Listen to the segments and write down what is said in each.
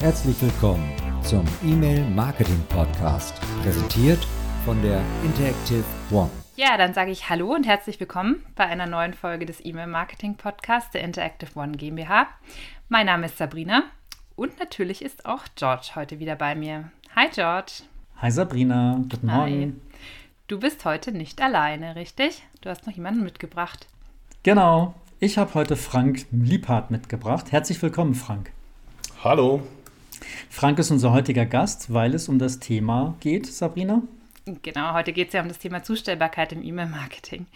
Herzlich willkommen zum E-Mail Marketing Podcast, präsentiert von der Interactive One. Ja, dann sage ich Hallo und herzlich willkommen bei einer neuen Folge des E-Mail Marketing Podcasts der Interactive One GmbH. Mein Name ist Sabrina und natürlich ist auch George heute wieder bei mir. Hi George. Hi Sabrina, guten Morgen. Hi. Du bist heute nicht alleine, richtig? Du hast noch jemanden mitgebracht. Genau, ich habe heute Frank Liebhardt mitgebracht. Herzlich willkommen, Frank. Hallo. Frank ist unser heutiger Gast, weil es um das Thema geht, Sabrina. Genau, heute geht es ja um das Thema Zustellbarkeit im E-Mail-Marketing.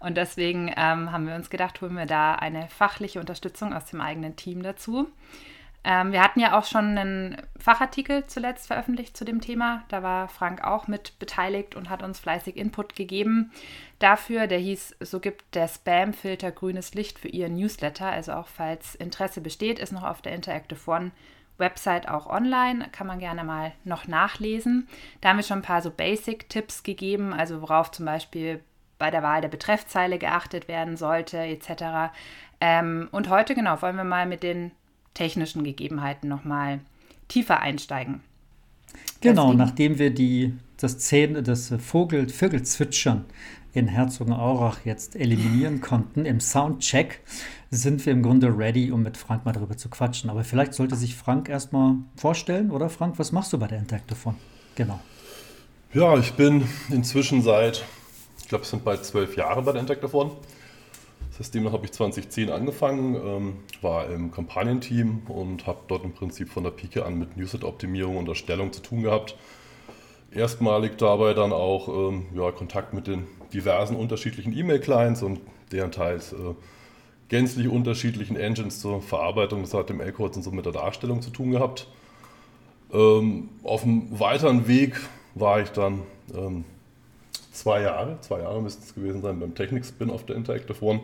Und deswegen ähm, haben wir uns gedacht, holen wir da eine fachliche Unterstützung aus dem eigenen Team dazu. Ähm, wir hatten ja auch schon einen Fachartikel zuletzt veröffentlicht zu dem Thema. Da war Frank auch mit beteiligt und hat uns fleißig Input gegeben dafür. Der hieß, so gibt der Spam-Filter grünes Licht für Ihren Newsletter. Also auch falls Interesse besteht, ist noch auf der Interactive One Website auch online, kann man gerne mal noch nachlesen. Da haben wir schon ein paar so Basic-Tipps gegeben, also worauf zum Beispiel bei der Wahl der Betreffzeile geachtet werden sollte, etc. Ähm, und heute, genau, wollen wir mal mit den technischen Gegebenheiten nochmal tiefer einsteigen. Genau, Deswegen. nachdem wir die, das, Zähne, das Vogel, Vögelzwitschern in Herzogenaurach jetzt eliminieren konnten im Soundcheck, sind wir im Grunde ready, um mit Frank mal darüber zu quatschen. Aber vielleicht sollte sich Frank erstmal vorstellen, oder Frank, was machst du bei der Interactive Genau. Ja, ich bin inzwischen seit, ich glaube, es sind bald zwölf Jahre bei der Interactive Das demnach habe ich 2010 angefangen, ähm, war im Kampagnenteam und habe dort im Prinzip von der Pike an mit Newslet-Optimierung und Erstellung zu tun gehabt. Erstmalig dabei dann auch ähm, ja, Kontakt mit den diversen unterschiedlichen E-Mail-Clients und deren teils äh, gänzlich unterschiedlichen Engines zur Verarbeitung des HTML-Codes und so mit der Darstellung zu tun gehabt. Ähm, auf einem weiteren Weg war ich dann ähm, zwei Jahre, zwei Jahre müssten es gewesen sein, beim Technik-Spin auf der Interactive One.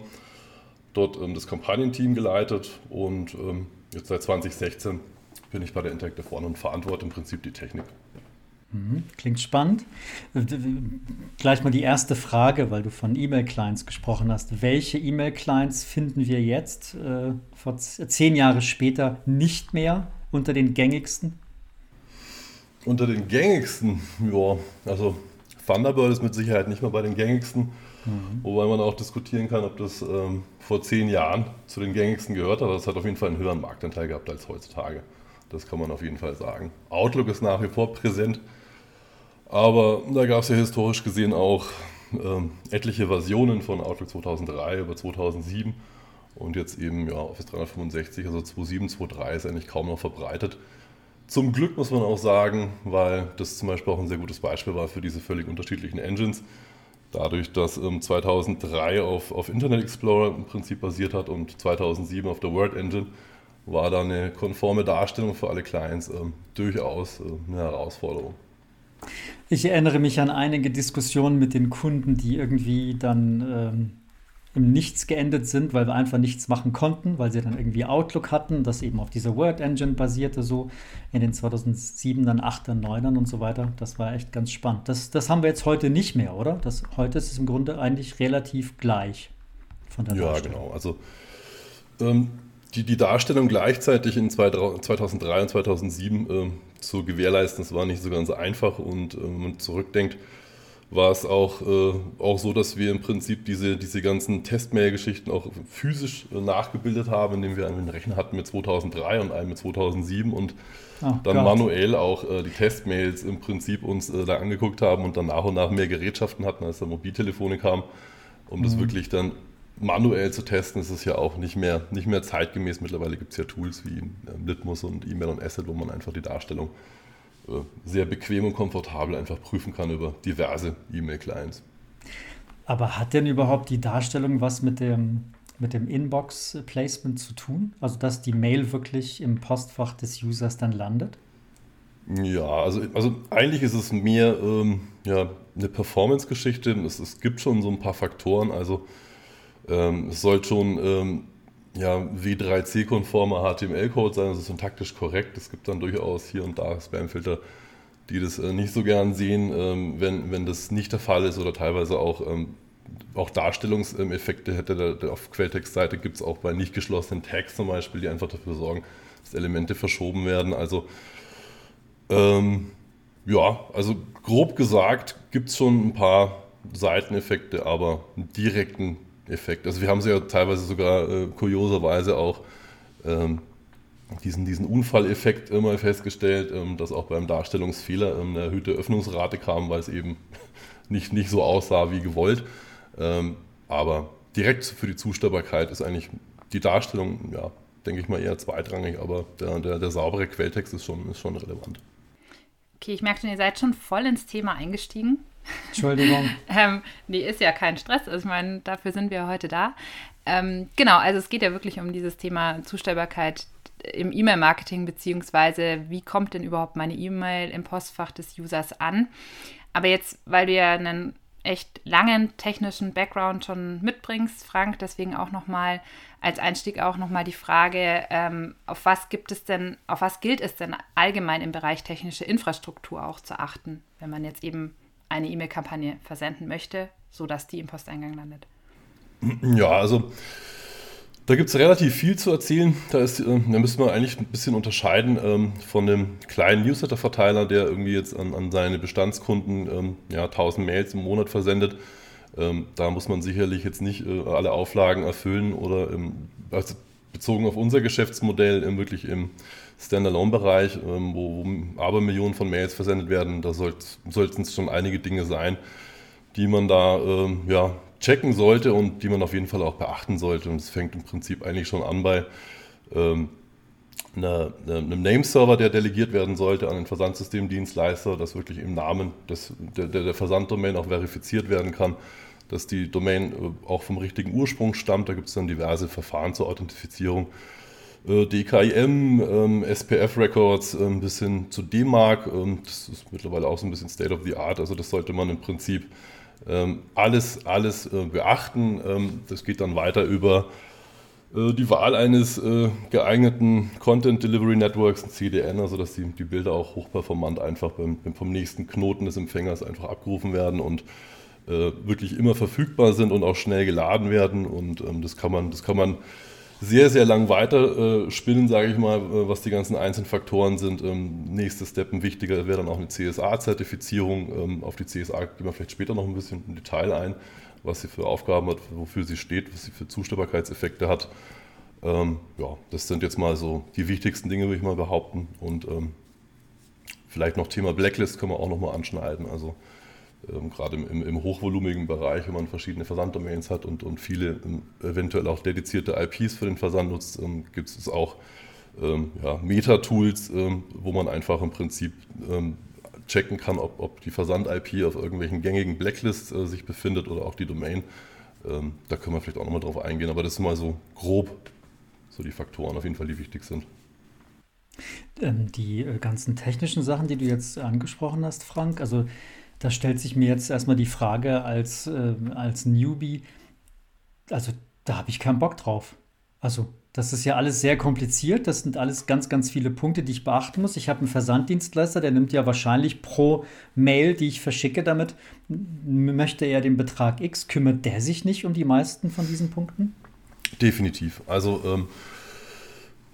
Dort ähm, das Kampagnenteam geleitet und ähm, jetzt seit 2016 bin ich bei der Interactive One und verantworte im Prinzip die Technik. Mhm, klingt spannend. Gleich mal die erste Frage, weil du von E-Mail-Clients gesprochen hast. Welche E-Mail-Clients finden wir jetzt, äh, vor zehn Jahre später, nicht mehr unter den gängigsten? Unter den gängigsten, ja, also Thunderbird ist mit Sicherheit nicht mehr bei den gängigsten, mhm. wobei man auch diskutieren kann, ob das ähm, vor zehn Jahren zu den gängigsten gehört hat. Das hat auf jeden Fall einen höheren Marktanteil gehabt als heutzutage. Das kann man auf jeden Fall sagen. Outlook ist nach wie vor präsent aber da gab es ja historisch gesehen auch ähm, etliche Versionen von Outlook 2003 über 2007 und jetzt eben ja, Office 365, also 2.7, 2.3 ist eigentlich kaum noch verbreitet. Zum Glück muss man auch sagen, weil das zum Beispiel auch ein sehr gutes Beispiel war für diese völlig unterschiedlichen Engines. Dadurch, dass ähm, 2003 auf, auf Internet Explorer im Prinzip basiert hat und 2007 auf der Word Engine, war da eine konforme Darstellung für alle Clients ähm, durchaus äh, eine Herausforderung. Ich erinnere mich an einige Diskussionen mit den Kunden, die irgendwie dann ähm, im Nichts geendet sind, weil wir einfach nichts machen konnten, weil sie dann irgendwie Outlook hatten, das eben auf dieser Word Engine basierte, so in den 2007 dann 8er, 9ern und so weiter. Das war echt ganz spannend. Das, das haben wir jetzt heute nicht mehr, oder? Das, heute ist es im Grunde eigentlich relativ gleich von der Ja, genau. Also ähm, die, die Darstellung gleichzeitig in 2003 und 2007 äh, zu gewährleisten, das war nicht so ganz einfach und äh, wenn man zurückdenkt, war es auch, äh, auch so, dass wir im Prinzip diese, diese ganzen Testmail-Geschichten auch physisch äh, nachgebildet haben, indem wir einen Rechner hatten mit 2003 und einen mit 2007 und oh, dann Gott. manuell auch äh, die Testmails im Prinzip uns äh, da angeguckt haben und dann nach und nach mehr Gerätschaften hatten, als da Mobiltelefone kamen, um mhm. das wirklich dann manuell zu testen, ist es ja auch nicht mehr, nicht mehr zeitgemäß. Mittlerweile gibt es ja Tools wie ähm, Litmus und E-Mail und Asset, wo man einfach die Darstellung äh, sehr bequem und komfortabel einfach prüfen kann über diverse E-Mail-Clients. Aber hat denn überhaupt die Darstellung was mit dem, mit dem Inbox-Placement zu tun? Also dass die Mail wirklich im Postfach des Users dann landet? Ja, also, also eigentlich ist es mehr ähm, ja, eine Performance-Geschichte. Es, es gibt schon so ein paar Faktoren. Also ähm, es soll schon ähm, ja, W3C-konformer HTML-Code sein, also syntaktisch korrekt. Es gibt dann durchaus hier und da Spamfilter, die das äh, nicht so gern sehen, ähm, wenn, wenn das nicht der Fall ist oder teilweise auch, ähm, auch Darstellungseffekte hätte. Da, auf Quelltextseite gibt es auch bei nicht geschlossenen Tags zum Beispiel, die einfach dafür sorgen, dass Elemente verschoben werden. Also ähm, ja, also grob gesagt gibt es schon ein paar Seiteneffekte, aber einen direkten Effekt. Also wir haben sie ja teilweise sogar äh, kurioserweise auch ähm, diesen, diesen Unfalleffekt immer festgestellt, ähm, dass auch beim Darstellungsfehler ähm, eine erhöhte Öffnungsrate kam, weil es eben nicht, nicht so aussah wie gewollt. Ähm, aber direkt für die Zustellbarkeit ist eigentlich die Darstellung, ja, denke ich mal, eher zweitrangig, aber der, der, der saubere Quelltext ist schon, ist schon relevant. Okay, ich merke schon, ihr seid schon voll ins Thema eingestiegen. Entschuldigung. ähm, nee, ist ja kein Stress. Also ich meine, dafür sind wir heute da. Ähm, genau, also es geht ja wirklich um dieses Thema Zustellbarkeit im E-Mail-Marketing, beziehungsweise wie kommt denn überhaupt meine E-Mail im Postfach des Users an. Aber jetzt, weil du ja einen echt langen technischen Background schon mitbringst, Frank, deswegen auch nochmal als Einstieg auch nochmal die Frage, ähm, auf was gibt es denn, auf was gilt es denn allgemein im Bereich technische Infrastruktur auch zu achten, wenn man jetzt eben eine E-Mail-Kampagne versenden möchte, sodass die im Posteingang landet? Ja, also da gibt es relativ viel zu erzählen. Da, ist, äh, da müssen wir eigentlich ein bisschen unterscheiden ähm, von dem kleinen Newsletter-Verteiler, der irgendwie jetzt an, an seine Bestandskunden ähm, ja, 1000 Mails im Monat versendet. Ähm, da muss man sicherlich jetzt nicht äh, alle Auflagen erfüllen oder also bezogen auf unser Geschäftsmodell wirklich im Standalone-Bereich, wo, wo Abermillionen von Mails versendet werden, da sollten es schon einige Dinge sein, die man da ja, checken sollte und die man auf jeden Fall auch beachten sollte. Und es fängt im Prinzip eigentlich schon an bei ähm, einer, einem Nameserver, der delegiert werden sollte an den Versandsystemdienstleister, dass wirklich im Namen des, der, der Versanddomain auch verifiziert werden kann, dass die Domain äh, auch vom richtigen Ursprung stammt. Da gibt es dann diverse Verfahren zur Authentifizierung. Äh, DKIM, ähm, SPF Records äh, bis hin zu DMARC. Ähm, das ist mittlerweile auch so ein bisschen State of the Art. Also das sollte man im Prinzip ähm, alles, alles äh, beachten. Ähm, das geht dann weiter über die Wahl eines geeigneten Content Delivery Networks, ein CDN, also dass die, Bilder auch hochperformant einfach vom nächsten Knoten des Empfängers einfach abgerufen werden und wirklich immer verfügbar sind und auch schnell geladen werden. Und ähm, das kann man, das kann man sehr, sehr lang weiter äh, spinnen, sage ich mal, äh, was die ganzen einzelnen Faktoren sind. Ähm, nächster Step, ein wichtiger, wäre dann auch eine CSA-Zertifizierung. Ähm, auf die CSA gehen wir vielleicht später noch ein bisschen im Detail ein, was sie für Aufgaben hat, wofür sie steht, was sie für Zustellbarkeitseffekte hat. Ähm, ja, das sind jetzt mal so die wichtigsten Dinge, würde ich mal behaupten. Und ähm, vielleicht noch Thema Blacklist können wir auch nochmal anschneiden. Also ähm, gerade im, im, hochvolumigen Bereich, wenn man verschiedene Versanddomains hat und, und viele ähm, eventuell auch dedizierte IPs für den Versand nutzt, ähm, gibt es auch ähm, ja, Meta-Tools, ähm, wo man einfach im Prinzip ähm, checken kann, ob, ob die Versand-IP auf irgendwelchen gängigen Blacklists äh, sich befindet oder auch die Domain. da können wir vielleicht auch nochmal drauf eingehen, aber das sind mal so grob so die Faktoren auf jeden Fall, die wichtig sind. Die äh, ganzen technischen Sachen, die du jetzt angesprochen hast, Frank, also da stellt sich mir jetzt erstmal die Frage als, äh, als Newbie, also da habe ich keinen Bock drauf. Also das ist ja alles sehr kompliziert. Das sind alles ganz, ganz viele Punkte, die ich beachten muss. Ich habe einen Versanddienstleister, der nimmt ja wahrscheinlich pro Mail, die ich verschicke, damit möchte er den Betrag X. Kümmert der sich nicht um die meisten von diesen Punkten? Definitiv. Also ähm,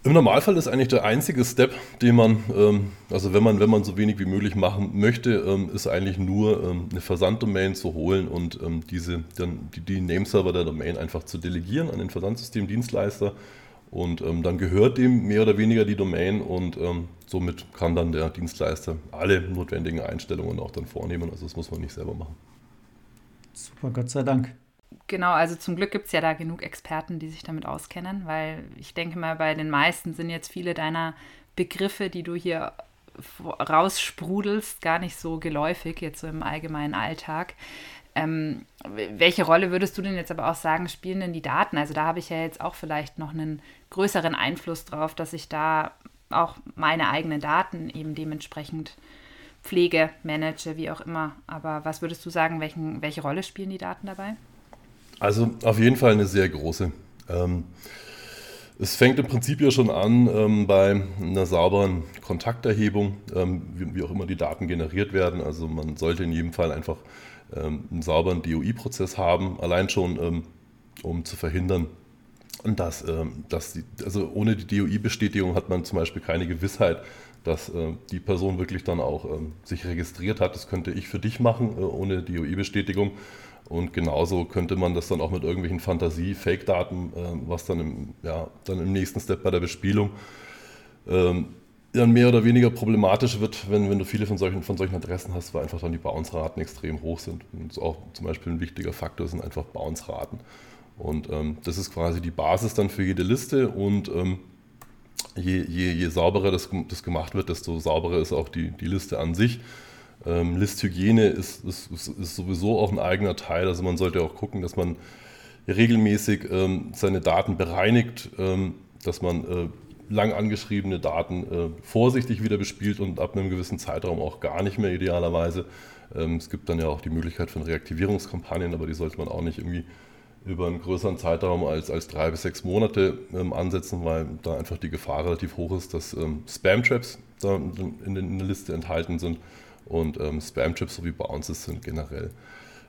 im Normalfall ist eigentlich der einzige Step, den man, ähm, also wenn man, wenn man so wenig wie möglich machen möchte, ähm, ist eigentlich nur ähm, eine Versanddomain zu holen und ähm, diese, dann die, die Nameserver der Domain einfach zu delegieren an den Versandsystemdienstleister. Und ähm, dann gehört dem mehr oder weniger die Domain und ähm, somit kann dann der Dienstleister alle notwendigen Einstellungen auch dann vornehmen. Also das muss man nicht selber machen. Super, Gott sei Dank. Genau, also zum Glück gibt es ja da genug Experten, die sich damit auskennen, weil ich denke mal, bei den meisten sind jetzt viele deiner Begriffe, die du hier raussprudelst, gar nicht so geläufig, jetzt so im allgemeinen Alltag. Ähm, welche Rolle würdest du denn jetzt aber auch sagen, spielen denn die Daten? Also da habe ich ja jetzt auch vielleicht noch einen größeren Einfluss drauf, dass ich da auch meine eigenen Daten eben dementsprechend pflege, manage, wie auch immer. Aber was würdest du sagen, welchen, welche Rolle spielen die Daten dabei? Also auf jeden Fall eine sehr große. Ähm, es fängt im Prinzip ja schon an ähm, bei einer sauberen Kontakterhebung, ähm, wie, wie, auch immer die Daten generiert werden. Also man sollte in jedem Fall einfach ähm, einen sauberen DOI-Prozess haben, allein schon ähm, um zu verhindern, dass, ähm, dass die, also ohne die DOI-Bestätigung hat man zum Beispiel keine Gewissheit, dass äh, die Person wirklich dann auch ähm, sich registriert hat. Das könnte ich für dich machen, äh, ohne DOI-Bestätigung. Und genauso könnte man das dann auch mit irgendwelchen Fantasie-Fake-Daten, äh, was dann im, ja, dann im nächsten Step bei der Bespielung ähm, dann mehr oder weniger problematisch wird, wenn, wenn du viele von solchen, von solchen Adressen hast, weil einfach dann die Bounce-Raten extrem hoch sind. Und auch zum Beispiel ein wichtiger Faktor sind einfach Bounce-Raten. Und ähm, das ist quasi die Basis dann für jede Liste und ähm, je, je, je sauberer das, das gemacht wird, desto sauberer ist auch die, die Liste an sich. Ähm, Listhygiene ist, ist, ist, sowieso auch ein eigener Teil. Also man sollte auch gucken, dass man regelmäßig ähm, seine Daten bereinigt, ähm, dass man äh, lang angeschriebene Daten äh, vorsichtig wieder bespielt und ab einem gewissen Zeitraum auch gar nicht mehr idealerweise. Ähm, es gibt dann ja auch die Möglichkeit von Reaktivierungskampagnen, aber die sollte man auch nicht irgendwie über einen größeren Zeitraum als, als drei bis sechs Monate ähm, ansetzen, weil da einfach die Gefahr relativ hoch ist, dass ähm, Spam-Traps da in, in, der Liste enthalten sind. Und ähm, Spam-Traps sowie Bounces sind generell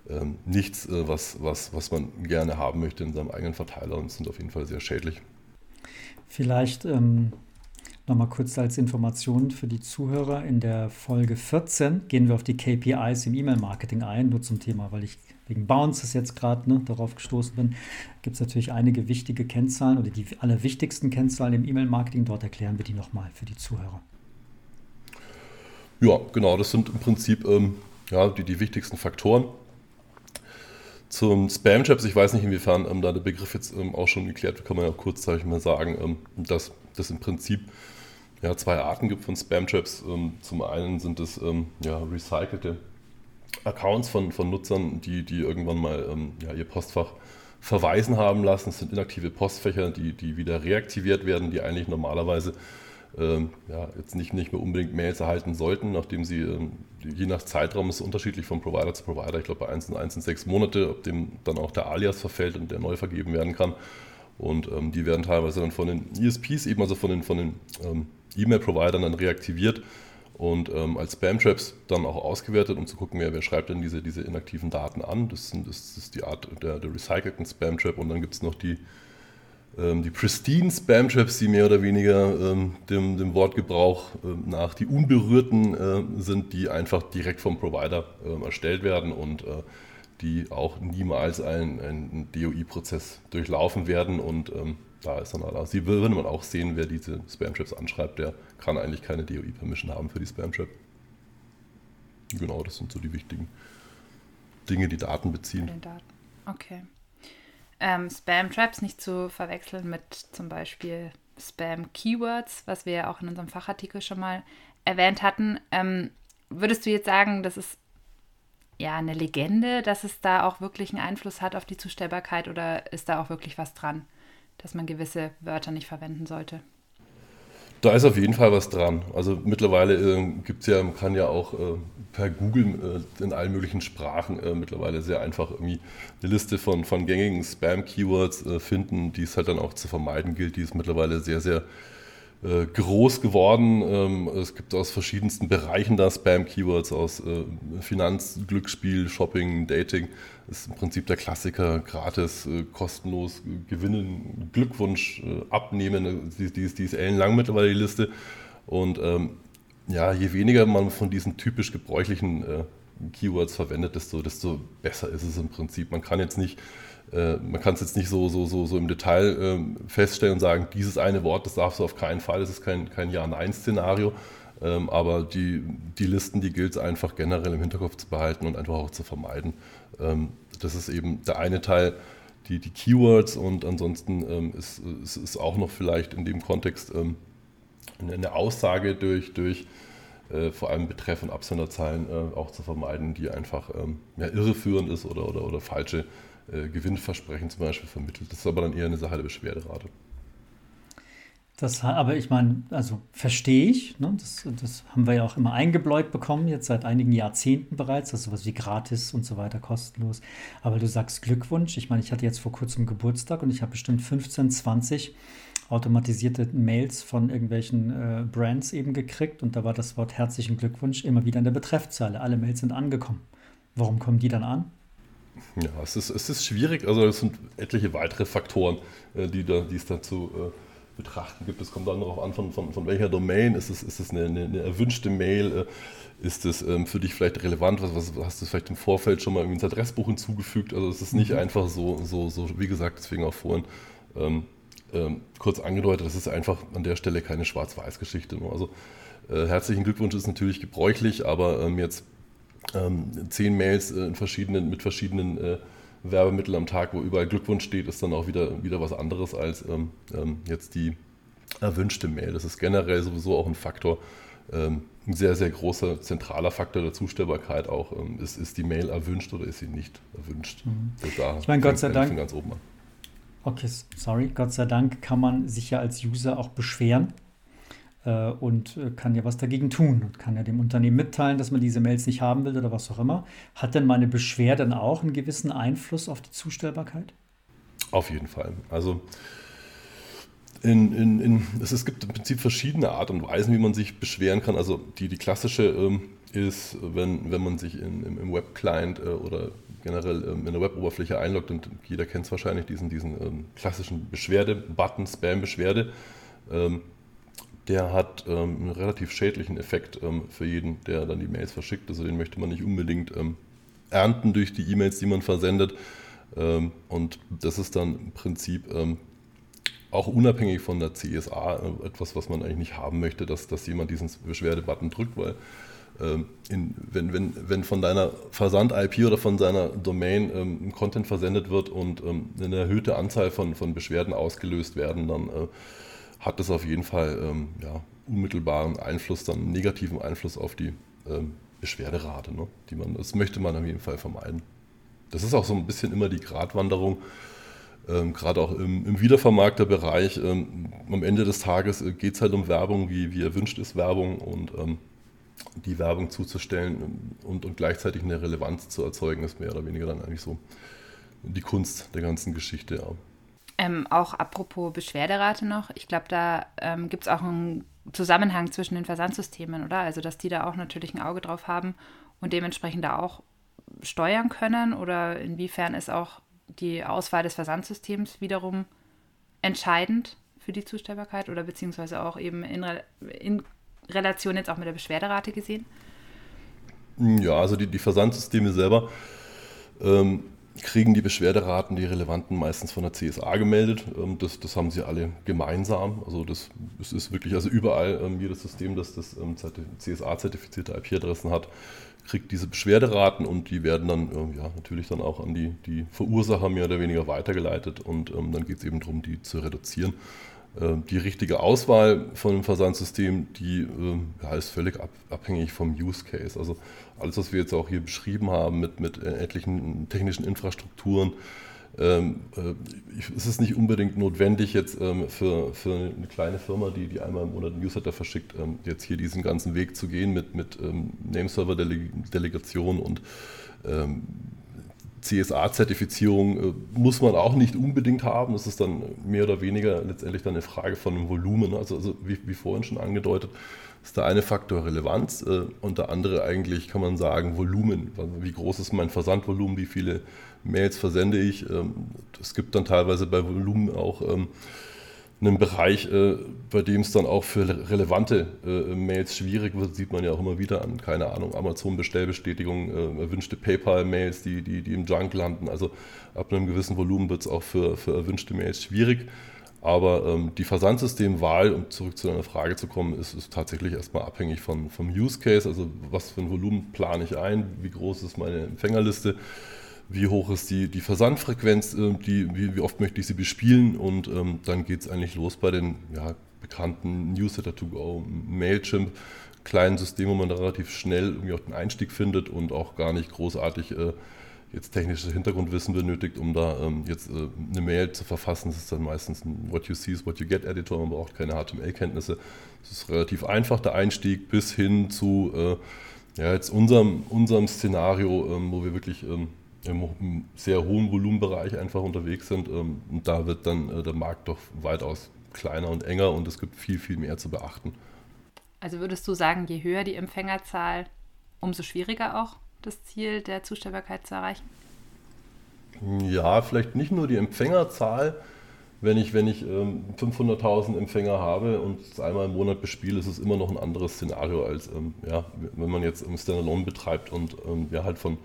ähm, nichts, äh, was, was, was man gerne haben möchte in seinem eigenen Verteiler und sind auf jeden Fall sehr schädlich. Vielleicht ähm, nochmal kurz als Information für die Zuhörer. In der Folge 14 gehen wir auf die KPIs im E-Mail-Marketing ein, nur zum Thema, weil ich wegen Bounces jetzt gerade ne, darauf gestoßen bin, gibt es natürlich einige wichtige Kennzahlen oder die allerwichtigsten Kennzahlen im E-Mail-Marketing. Dort erklären wir die nochmal für die Zuhörer. Ja, genau, das sind im Prinzip ähm, ja, die, die wichtigsten Faktoren. Zum Spam-Traps, ich weiß nicht, inwiefern ähm, da der Begriff jetzt ähm, auch schon geklärt wird, kann man ja kurzzeitig mal sagen, ähm, dass das im Prinzip ja, zwei Arten gibt von Spam-Traps. Ähm, zum einen sind es ähm, ja, recycelte Accounts von, von Nutzern, die, die irgendwann mal ja, ihr Postfach verweisen haben lassen. Es sind inaktive Postfächer, die, die wieder reaktiviert werden, die eigentlich normalerweise ähm, ja, jetzt nicht, nicht mehr unbedingt Mails erhalten sollten, nachdem sie ähm, je nach Zeitraum ist unterschiedlich von Provider zu Provider. Ich glaube, bei 1 sind 1 sind 6 Monate, ob dem dann auch der Alias verfällt und der neu vergeben werden kann. Und ähm, die werden teilweise dann von den ESPs, eben also von den, von den ähm, E-Mail-Providern dann reaktiviert und ähm, als Spam-Traps dann auch ausgewertet, um zu gucken, wer, wer schreibt denn diese, diese inaktiven Daten an. Das, sind, das ist die Art der, der recycelten Spam-Trap und dann gibt es noch die, die pristine Spam-Traps, die mehr oder weniger ähm, dem, dem Wortgebrauch äh, nach die unberührten äh, sind, die einfach direkt vom Provider äh, erstellt werden und äh, die auch niemals einen, einen DOI-Prozess durchlaufen werden und ähm, da ist dann alles. Sie würde man auch sehen, wer diese Spam-Traps anschreibt, der kann eigentlich keine DOI-Permission haben für die Spam-Trap. Genau, das sind so die wichtigen Dinge, die Daten beziehen. Daten. Okay. Ähm, Spam-Traps nicht zu verwechseln mit zum Beispiel Spam-Keywords, was wir ja auch in unserem Fachartikel schon mal erwähnt hatten. Ähm, würdest du jetzt sagen, das ist ja eine Legende, dass es da auch wirklich einen Einfluss hat auf die Zustellbarkeit oder ist da auch wirklich was dran? dass man gewisse Wörter nicht verwenden sollte. Da ist auf jeden Fall was dran. Also mittlerweile äh, gibt es ja, man kann ja auch äh, per Google äh, in allen möglichen Sprachen äh, mittlerweile sehr einfach irgendwie eine Liste von, von gängigen Spam-Keywords äh, finden, die es halt dann auch zu vermeiden gilt. Die ist mittlerweile sehr, sehr äh, groß geworden. Ähm, es gibt aus verschiedensten Bereichen da Spam-Keywords, aus Finanz, Glücksspiel, Shopping, Dating ist im Prinzip der Klassiker, gratis, äh, kostenlos gewinnen, Glückwunsch äh, abnehmen, die, die, die ist ellenlang mittlerweile die Liste. Und ähm, ja, je weniger man von diesen typisch gebräuchlichen äh, Keywords verwendet, desto, desto besser ist es im Prinzip. Man kann jetzt nicht, äh, man kann es jetzt nicht so, so, so, so im Detail ähm, feststellen und sagen, dieses eine Wort, das darfst du auf keinen Fall, das ist kein, kein Ja-Nein-Szenario. Ähm, aber die, die Listen, die gilt es einfach generell im Hinterkopf zu behalten und einfach auch zu vermeiden. Ähm, das ist eben der eine Teil, die, die Keywords und ansonsten ähm, ist, ist, ist auch noch vielleicht in dem Kontext ähm, eine Aussage durch, durch äh, vor allem Betreff- und Absenderzahlen äh, auch zu vermeiden, die einfach ähm, ja, irreführend ist oder, oder, oder falsche äh, Gewinnversprechen zum Beispiel vermittelt. Das ist aber dann eher eine Sache der Beschwerderate. Das, aber ich meine, also verstehe ich, ne? das, das haben wir ja auch immer eingebläut bekommen, jetzt seit einigen Jahrzehnten bereits, dass sowas wie gratis und so weiter kostenlos. Aber du sagst Glückwunsch. Ich meine, ich hatte jetzt vor kurzem Geburtstag und ich habe bestimmt 15, 20 automatisierte Mails von irgendwelchen äh, Brands eben gekriegt und da war das Wort herzlichen Glückwunsch immer wieder in der Betreffzeile. Alle Mails sind angekommen. Warum kommen die dann an? Ja, es ist, es ist schwierig. Also es sind etliche weitere Faktoren, äh, die, da, die es dazu äh, betrachten gibt. Es kommt dann darauf an, von, von, von welcher Domain. Ist es, ist es eine, eine, eine erwünschte Mail? Äh, ist es ähm, für dich vielleicht relevant? Was, was, hast du vielleicht im Vorfeld schon mal ins Adressbuch hinzugefügt? Also es ist nicht mhm. einfach so, so, so, wie gesagt, deswegen auch vorhin ähm, ähm, kurz angedeutet, das ist einfach an der Stelle keine Schwarz-Weiß-Geschichte. Also äh, herzlichen Glückwunsch ist natürlich gebräuchlich, aber ähm, jetzt ähm, zehn Mails äh, verschiedenen, mit verschiedenen äh, Werbemitteln am Tag, wo überall Glückwunsch steht, ist dann auch wieder, wieder was anderes als ähm, ähm, jetzt die erwünschte Mail. Das ist generell sowieso auch ein Faktor, ein sehr, sehr großer zentraler Faktor der Zustellbarkeit auch. Ist, ist die Mail erwünscht oder ist sie nicht erwünscht? Mhm. ich meine, Gott sei Dank. Ganz oben an. Okay, sorry, Gott sei Dank kann man sich ja als User auch beschweren äh, und äh, kann ja was dagegen tun und kann ja dem Unternehmen mitteilen, dass man diese Mails nicht haben will oder was auch immer. Hat denn meine Beschwerde dann auch einen gewissen Einfluss auf die Zustellbarkeit? Auf jeden Fall. Also in, in, in, es, es, gibt im Prinzip verschiedene Art und Weisen, wie man sich beschweren kann. Also die, die klassische ähm, ist, wenn, wenn man sich in, im, im Web-Client äh, oder generell ähm, in der Web-Oberfläche einloggt und jeder kennt es wahrscheinlich, diesen, diesen ähm, klassischen Beschwerde-Button, Spam-Beschwerde. Ähm, der hat ähm, einen relativ schädlichen Effekt ähm, für jeden, der dann die Mails verschickt. Also den möchte man nicht unbedingt ernten durch die E-Mails, die man versendet. Und das ist dann im Prinzip auch unabhängig von der CSA äh, etwas, was man eigentlich nicht haben möchte, dass, dass jemand diesen Beschwerde-Button drückt, weil ähm, in, wenn, wenn, wenn von deiner Versand-IP oder von seiner Domain ähm, Content versendet wird und ähm, eine erhöhte Anzahl von, von Beschwerden ausgelöst werden, dann äh, hat das auf jeden Fall ähm, ja, unmittelbaren Einfluss, dann negativen Einfluss auf die ähm, Beschwerderate. Ne? Die man, das möchte man auf jeden Fall vermeiden. Das ist auch so ein bisschen immer die Gratwanderung, ähm, gerade auch im, im Wiedervermarkterbereich. Ähm, am Ende des Tages äh, geht es halt um Werbung, wie, wie erwünscht ist Werbung und ähm, die Werbung zuzustellen und, und gleichzeitig eine Relevanz zu erzeugen, ist mehr oder weniger dann eigentlich so die Kunst der ganzen Geschichte. Ja. Ähm, auch apropos Beschwerderate noch, ich glaube, da ähm, gibt es auch einen Zusammenhang zwischen den Versandsystemen, oder? Also, dass die da auch natürlich ein Auge drauf haben und dementsprechend da auch steuern können oder inwiefern ist auch die Auswahl des Versandsystems wiederum entscheidend für die Zustellbarkeit oder beziehungsweise auch eben in, Re in Relation jetzt auch mit der Beschwerderate gesehen? Ja, also die, die Versandsysteme selber ähm, kriegen die Beschwerderaten, die relevanten, meistens von der CSA gemeldet. Ähm, das, das haben sie alle gemeinsam. Also das, das ist wirklich, also überall ähm, jedes System, das das ähm, CSA-zertifizierte IP-Adressen hat, kriegt diese Beschwerderaten und die werden dann ja, natürlich dann auch an die, die Verursacher mehr oder weniger weitergeleitet und ähm, dann geht es eben darum, die zu reduzieren. Ähm, die richtige Auswahl von einem Versandsystem, die ähm, ja, ist völlig abhängig vom Use Case. Also alles, was wir jetzt auch hier beschrieben haben mit, mit äh, etlichen technischen Infrastrukturen, äh, es ist nicht unbedingt notwendig jetzt ähm, für, für eine kleine Firma, die, die einmal im Monat einen Newsletter verschickt, ähm, jetzt hier diesen ganzen Weg zu gehen mit, mit ähm, Nameserver-Delegation und CSA-Zertifizierung äh, muss man auch nicht unbedingt haben. Das ist dann mehr oder weniger letztendlich dann eine Frage von dem Volumen. Also, also wie, wie, vorhin schon angedeutet, ist der eine Faktor Relevanz äh, und der andere eigentlich kann man sagen Volumen. Also wie groß ist mein Versandvolumen, wie viele Mails versende ich. Ähm, es gibt dann teilweise bei Volumen auch einen Bereich, äh, bei dem es dann auch für relevante äh, Mails schwierig wird, sieht man ja auch immer wieder an, keine Ahnung, Amazon-Bestellbestätigung, äh, erwünschte PayPal-Mails, die, die, die im Junk landen. Also ab einem gewissen Volumen wird es auch für, für erwünschte Mails schwierig. Aber ähm, die Versandsystemwahl, um zurück zu deiner Frage zu kommen, ist, ist tatsächlich erstmal abhängig von, vom Use Case. Also was für ein Volumen plane ich ein, wie groß ist meine Empfängerliste wie hoch ist die, die Versandfrequenz, äh, die, wie, wie, oft möchte ich sie bespielen und ähm, dann geht es eigentlich los bei den ja, bekannten Newsletter to go, Mailchimp, kleinen Systemen, wo man da relativ schnell irgendwie auch den Einstieg findet und auch gar nicht großartig äh, jetzt technisches Hintergrundwissen benötigt, um da ähm, jetzt äh, eine Mail zu verfassen. Das ist dann meistens ein What You See is What You Get Editor, man braucht keine HTML-Kenntnisse. Es ist relativ einfach der Einstieg bis hin zu äh, ja, jetzt unserem, unserem Szenario, ähm, wo wir wirklich ähm, im sehr hohen Volumenbereich einfach unterwegs sind. Ähm, und da wird dann äh, der Markt doch weitaus kleiner und enger und es gibt viel, viel mehr zu beachten. Also würdest du sagen, je höher die Empfängerzahl, umso schwieriger auch das Ziel der Zustellbarkeit zu erreichen? Ja, vielleicht nicht nur die Empfängerzahl. Wenn ich, wenn ich ähm, 500.000 Empfänger habe und es einmal im Monat bespiele, ist es immer noch ein anderes Szenario, als ähm, ja, wenn man jetzt im Standalone betreibt und ähm, ja, halt von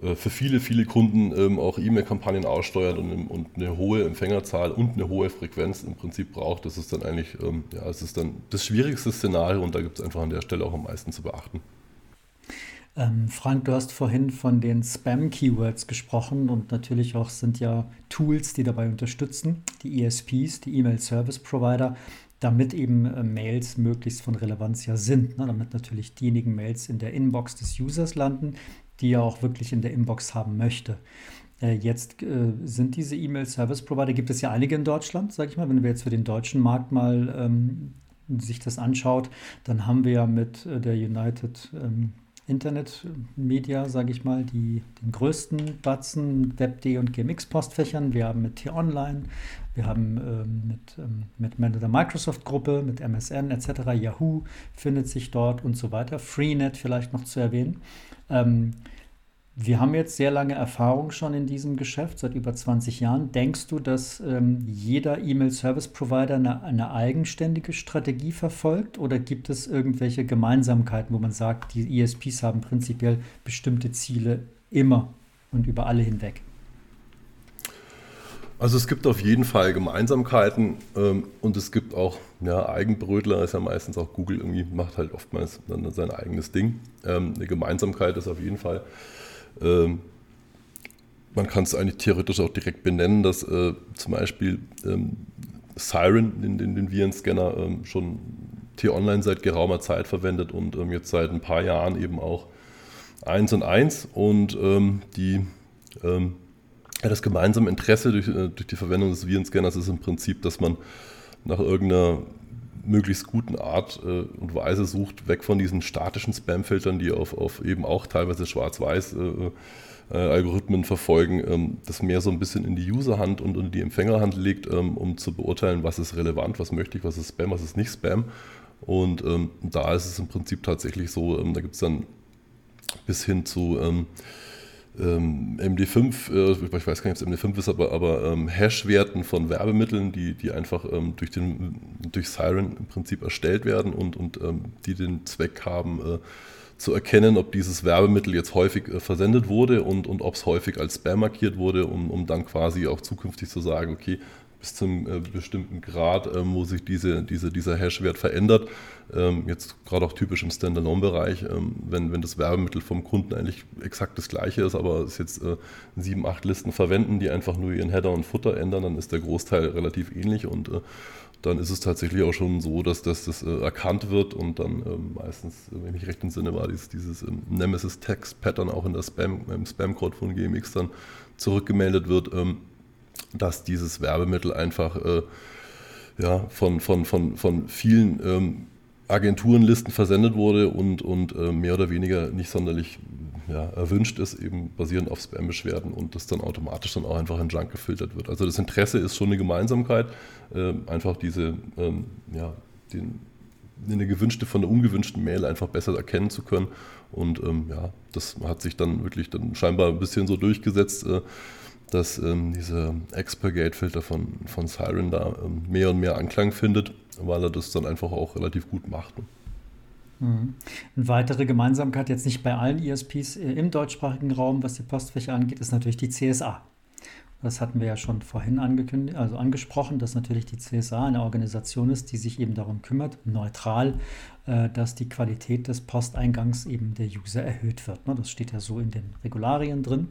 für viele, viele Kunden ähm, auch E-Mail-Kampagnen aussteuert und, und, eine hohe Empfängerzahl und eine hohe Frequenz im Prinzip braucht, das ist dann eigentlich, ähm, ja, es ist dann das schwierigste Szenario und da gibt es einfach an der Stelle auch am meisten zu beachten. Ähm, Frank, du hast vorhin von den Spam-Keywords gesprochen und natürlich auch sind ja Tools, die dabei unterstützen, die ESPs, die E-Mail-Service-Provider, damit eben äh, Mails möglichst von Relevanz ja sind, ne? damit natürlich diejenigen Mails in der Inbox des Users landen, die er auch wirklich in der Inbox haben möchte. Äh, jetzt äh, sind diese E-Mail-Service-Provider, gibt es ja einige in Deutschland, sage ich mal, wenn wir jetzt für den deutschen Markt mal ähm, sich das anschaut, dann haben wir ja mit äh, der United ähm, Internet-Media, sage ich mal, die den größten Batzen Web.de und GMX-Postfächern. Wir haben mit T-Online, wir haben ähm, mit, ähm, mit der Microsoft-Gruppe, mit MSN etc., Yahoo findet sich dort und so weiter. Freenet vielleicht noch zu erwähnen. Ähm, wir haben jetzt sehr lange Erfahrung schon in diesem Geschäft, seit über 20 Jahren. Denkst du, dass ähm, jeder E-Mail-Service-Provider eine, eine, eigenständige Strategie verfolgt oder gibt es irgendwelche Gemeinsamkeiten, wo man sagt, die ESPs haben prinzipiell bestimmte Ziele immer und über alle hinweg? Also es gibt auf jeden Fall Gemeinsamkeiten ähm, und es gibt auch ja, Eigenbrötler, ist ja meistens auch Google irgendwie, macht halt oftmals dann sein eigenes Ding. Ähm, eine Gemeinsamkeit ist auf jeden Fall, ähm, man kann es eigentlich theoretisch auch direkt benennen, dass äh, zum Beispiel ähm, Siren, den, den, den Virenscanner, ähm, schon T-Online seit geraumer Zeit verwendet und ähm, jetzt seit ein paar Jahren eben auch 1 und 1 und die ja, das gemeinsame Interesse durch, äh, durch die Verwendung des Virenscanners ist im Prinzip, dass man nach irgendeiner möglichst guten Art äh, und Weise sucht, weg von diesen statischen Spam-Filtern, die auf, auf eben auch teilweise schwarz-weiß äh, äh, Algorithmen verfolgen, ähm, das mehr so ein bisschen in die Userhand und in die Empfängerhand legt, ähm, um zu beurteilen, was ist relevant, was möchte ich, was ist Spam, was ist nicht Spam. Und ähm, da ist es im Prinzip tatsächlich so, ähm, da gibt es dann bis hin zu ähm, ähm, MD5, äh, ich weiß gar nicht, ob es MD5 ist, aber, aber ähm, Hash-Werten von Werbemitteln, die, die einfach ähm, durch, den, durch Siren im Prinzip erstellt werden und, und ähm, die den Zweck haben, äh, zu erkennen, ob dieses Werbemittel jetzt häufig äh, versendet wurde und, und ob es häufig als Spam markiert wurde, um, um dann quasi auch zukünftig zu sagen, okay, bis zum äh, bestimmten Grad, ähm, wo sich diese, diese, dieser Hash-Wert verändert. Ähm, jetzt gerade auch typisch im Standalone-Bereich, ähm, wenn, wenn das Werbemittel vom Kunden eigentlich exakt das gleiche ist, aber es jetzt äh, sieben, acht Listen verwenden, die einfach nur ihren Header und Futter ändern, dann ist der Großteil relativ ähnlich und äh, dann ist es tatsächlich auch schon so, dass, dass das äh, erkannt wird und dann ähm, meistens, wenn ich recht entsinne, war dieses, dieses ähm, Nemesis-Text-Pattern auch in der Spam, im Spam-Code von GMX dann zurückgemeldet wird. Dass dieses Werbemittel einfach äh, ja, von, von, von, von vielen ähm, Agenturenlisten versendet wurde und, und äh, mehr oder weniger nicht sonderlich ja, erwünscht ist, eben basierend auf Spam-Beschwerden und das dann automatisch dann auch einfach in Junk gefiltert wird. Also das Interesse ist schon eine Gemeinsamkeit, äh, einfach diese, ähm, ja, den, eine gewünschte von der ungewünschten Mail einfach besser erkennen zu können. Und ähm, ja, das hat sich dann wirklich dann scheinbar ein bisschen so durchgesetzt. Äh, dass ähm, dieser Expurgate-Filter von, von Siren da ähm, mehr und mehr Anklang findet, weil er das dann einfach auch relativ gut macht. Ne? Mhm. Eine weitere Gemeinsamkeit, jetzt nicht bei allen ESPs äh, im deutschsprachigen Raum, was die Postfächer angeht, ist natürlich die CSA. Das hatten wir ja schon vorhin angekündigt, also angesprochen, dass natürlich die CSA eine Organisation ist, die sich eben darum kümmert, neutral, dass die Qualität des Posteingangs eben der User erhöht wird. Ne? Das steht ja so in den Regularien drin.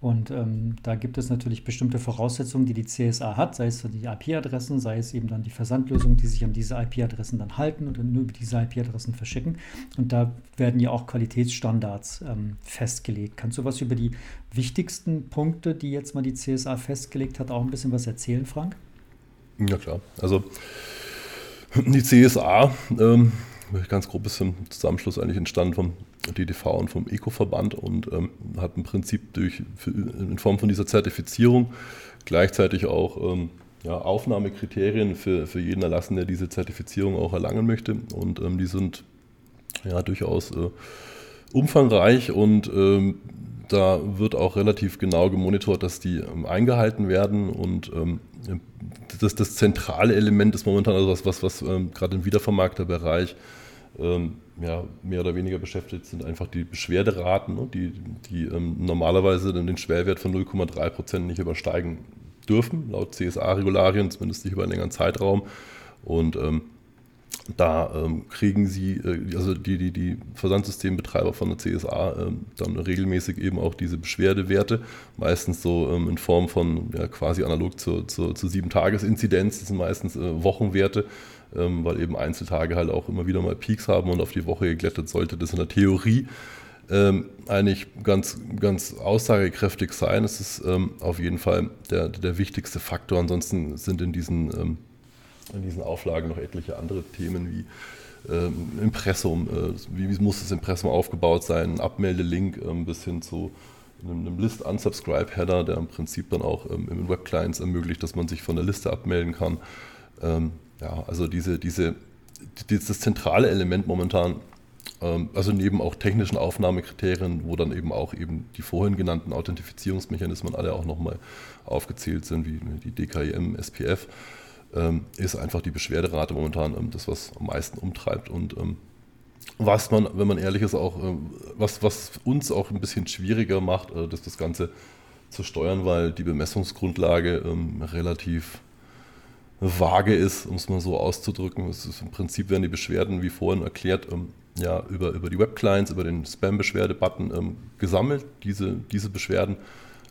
Und ähm, da gibt es natürlich bestimmte Voraussetzungen, die die CSA hat, sei es die IP-Adressen, sei es eben dann die Versandlösungen, die sich an diese IP-Adressen dann halten und nur über diese IP-Adressen verschicken. Und da werden ja auch Qualitätsstandards ähm, festgelegt. Kannst du was über die wichtigsten Punkte, die jetzt mal die CSA festgelegt hat, auch ein bisschen was erzählen, Frank? Ja klar. Also die CSA ähm, ganz grob ist ein Zusammenschluss eigentlich entstanden vom DDV und vom Eco-Verband und ähm, hat im Prinzip durch, für, in Form von dieser Zertifizierung gleichzeitig auch ähm, ja, Aufnahmekriterien für, für jeden erlassen, der diese Zertifizierung auch erlangen möchte. Und ähm, die sind ja durchaus äh, umfangreich und ähm, da wird auch relativ genau gemonitort, dass die ähm, eingehalten werden und ähm, das, das zentrale Element ist momentan also was, was, was ähm, gerade im Wiedervermarkterbereich ja, mehr oder weniger beschäftigt sind, einfach die Beschwerderaten, ne, die, die ähm, normalerweise den Schwellwert von 0,3 Prozent nicht übersteigen dürfen, laut CSA-Regularien, zumindest nicht über einen längeren Zeitraum. Und ähm, da ähm, kriegen sie, äh, also die, die, die Versandsystembetreiber von der CSA, ähm, dann regelmäßig eben auch diese Beschwerdewerte, meistens so ähm, in Form von ja, quasi analog zur, zur, zur Sieben-Tages-Inzidenz, das sind meistens äh, Wochenwerte, ähm, weil eben Einzeltage halt auch immer wieder mal Peaks haben und auf die Woche geglättet sollte das in der Theorie ähm, eigentlich ganz, ganz aussagekräftig sein. Es ist ähm, auf jeden Fall der, der wichtigste Faktor. Ansonsten sind in diesen, ähm, in diesen Auflagen noch etliche andere Themen wie ähm, Impressum, äh, wie, wie, muss das Impressum aufgebaut sein, ein Abmeldelink ähm, bis hin zu einem, einem List-Unsubscribe-Header, der im Prinzip dann auch ähm, in Web-Clients ermöglicht, dass man sich von der Liste abmelden kann. ja, also diese, diese, die, das zentrale Element momentan ähm, also neben auch technischen Aufnahmekriterien, wo dann eben auch eben die vorhin genannten Authentifizierungsmechanismen alle auch nochmal aufgezählt sind, wie die DKIM, SPF, ähm, ist einfach die Beschwerderate momentan ähm, das, was am meisten umtreibt und was man, wenn man ehrlich ist, auch, was, was uns auch ein bisschen schwieriger macht, äh, das, das Ganze zu steuern, weil die Bemessungsgrundlage relativ vage ist, um es mal so auszudrücken. Ist, Im Prinzip werden die Beschwerden, wie vorhin erklärt, ja, über, über die Webclients, über den Spam-Beschwerde-Button ähm, gesammelt. Diese, diese Beschwerden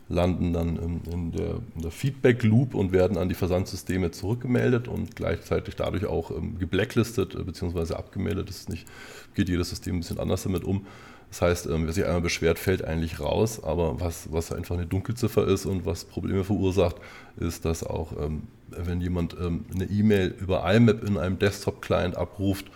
landen dann in, der, der Feedback-Loop und werden an die Versandsysteme zurückgemeldet und gleichzeitig dadurch auch ähm, geblacklistet äh, bzw. abgemeldet. Das nicht, geht jedes System ein bisschen anders damit um. Das heißt, ähm, wer sich einmal beschwert, fällt eigentlich raus, aber was, was einfach eine Dunkelziffer ist und was Probleme verursacht, ist, dass auch, ähm, wenn jemand eine E-Mail über IMAP in einem Desktop-Client abruft,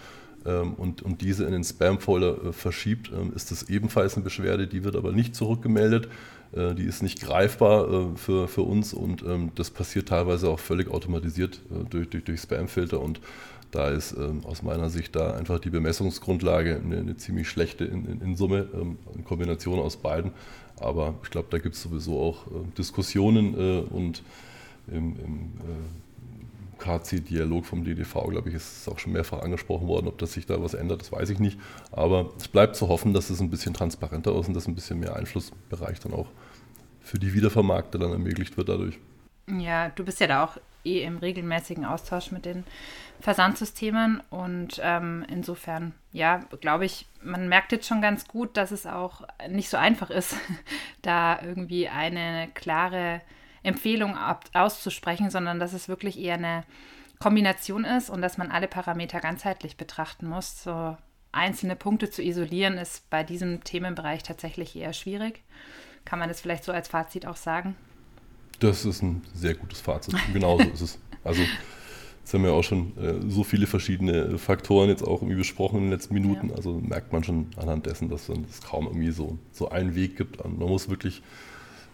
und, und diese in den Spam-Folder äh, verschiebt, ist das ebenfalls eine Beschwerde, die wird aber nicht zurückgemeldet. Äh, die ist nicht greifbar äh, für, für uns und ähm, das passiert teilweise auch völlig automatisiert durch, durch, durch Spam-Filter und da ist aus meiner Sicht da einfach die Bemessungsgrundlage eine, eine ziemlich schlechte in, in, in Summe, in Kombination aus beiden. Aber ich glaube, da gibt es sowieso auch Diskussionen und im, im KC-Dialog vom DDV, glaube ich, ist auch schon mehrfach angesprochen worden. Ob das sich da was ändert, das weiß ich nicht. Aber es bleibt zu hoffen, dass es ein bisschen transparenter ist und dass ein bisschen mehr Einflussbereich dann auch für die Wiedervermarkter dann ermöglicht wird dadurch. Ja, du bist ja da auch eh im regelmäßigen Austausch mit den Versandsystemen und ähm, insofern, ja, glaube ich, man merkt jetzt schon ganz gut, dass es auch nicht so einfach ist, da irgendwie eine klare Empfehlung auszusprechen, sondern dass es wirklich eher eine Kombination ist und dass man alle Parameter ganzheitlich betrachten muss. So einzelne Punkte zu isolieren ist bei diesem Themenbereich tatsächlich eher schwierig. Kann man das vielleicht so als Fazit auch sagen? Das ist ein sehr gutes Fazit. Genauso ist es. Also Jetzt haben wir auch schon äh, so viele verschiedene Faktoren jetzt auch irgendwie besprochen in den letzten Minuten. Ja. Also merkt man schon anhand dessen, dass es kaum irgendwie so, so einen Weg gibt. Man muss wirklich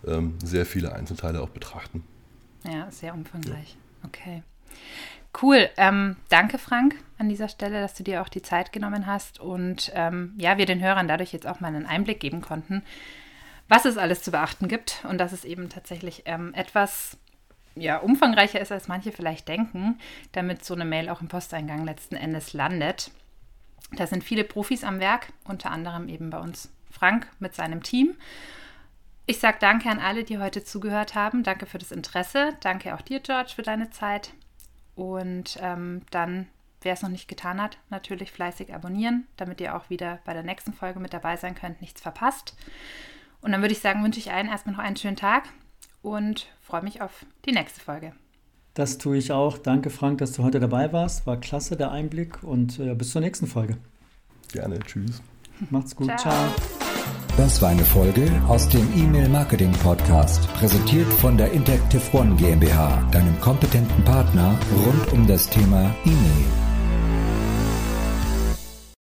ähm, sehr viele Einzelteile auch betrachten. Ja, sehr umfangreich. Ja. Okay. Cool. Ähm, danke, Frank, an dieser Stelle, dass du dir auch die Zeit genommen hast und ähm, ja, wir den Hörern dadurch jetzt auch mal einen Einblick geben konnten, was es alles zu beachten gibt und dass es eben tatsächlich ähm, etwas ja, umfangreicher ist, als manche vielleicht denken, damit so eine Mail auch im Posteingang letzten Endes landet. Da sind viele Profis am Werk, unter anderem eben bei uns Frank mit seinem Team. Ich sage danke an alle, die heute zugehört haben. Danke für das Interesse. Danke auch dir, George, für deine Zeit. Und ähm, dann, wer es noch nicht getan hat, natürlich fleißig abonnieren, damit ihr auch wieder bei der nächsten Folge mit dabei sein könnt, nichts verpasst. Und dann würde ich sagen, wünsche ich allen erstmal noch einen schönen Tag und freue mich auf die nächste Folge. Das tue ich auch. Danke, Frank, dass du heute dabei warst. War klasse der Einblick und äh, bis zur nächsten Folge. Gerne. Tschüss. Macht's gut. Ciao. Ciao. Das war eine Folge aus dem E-Mail Marketing Podcast, präsentiert von der Interactive One GmbH, deinem kompetenten Partner rund um das Thema E-Mail.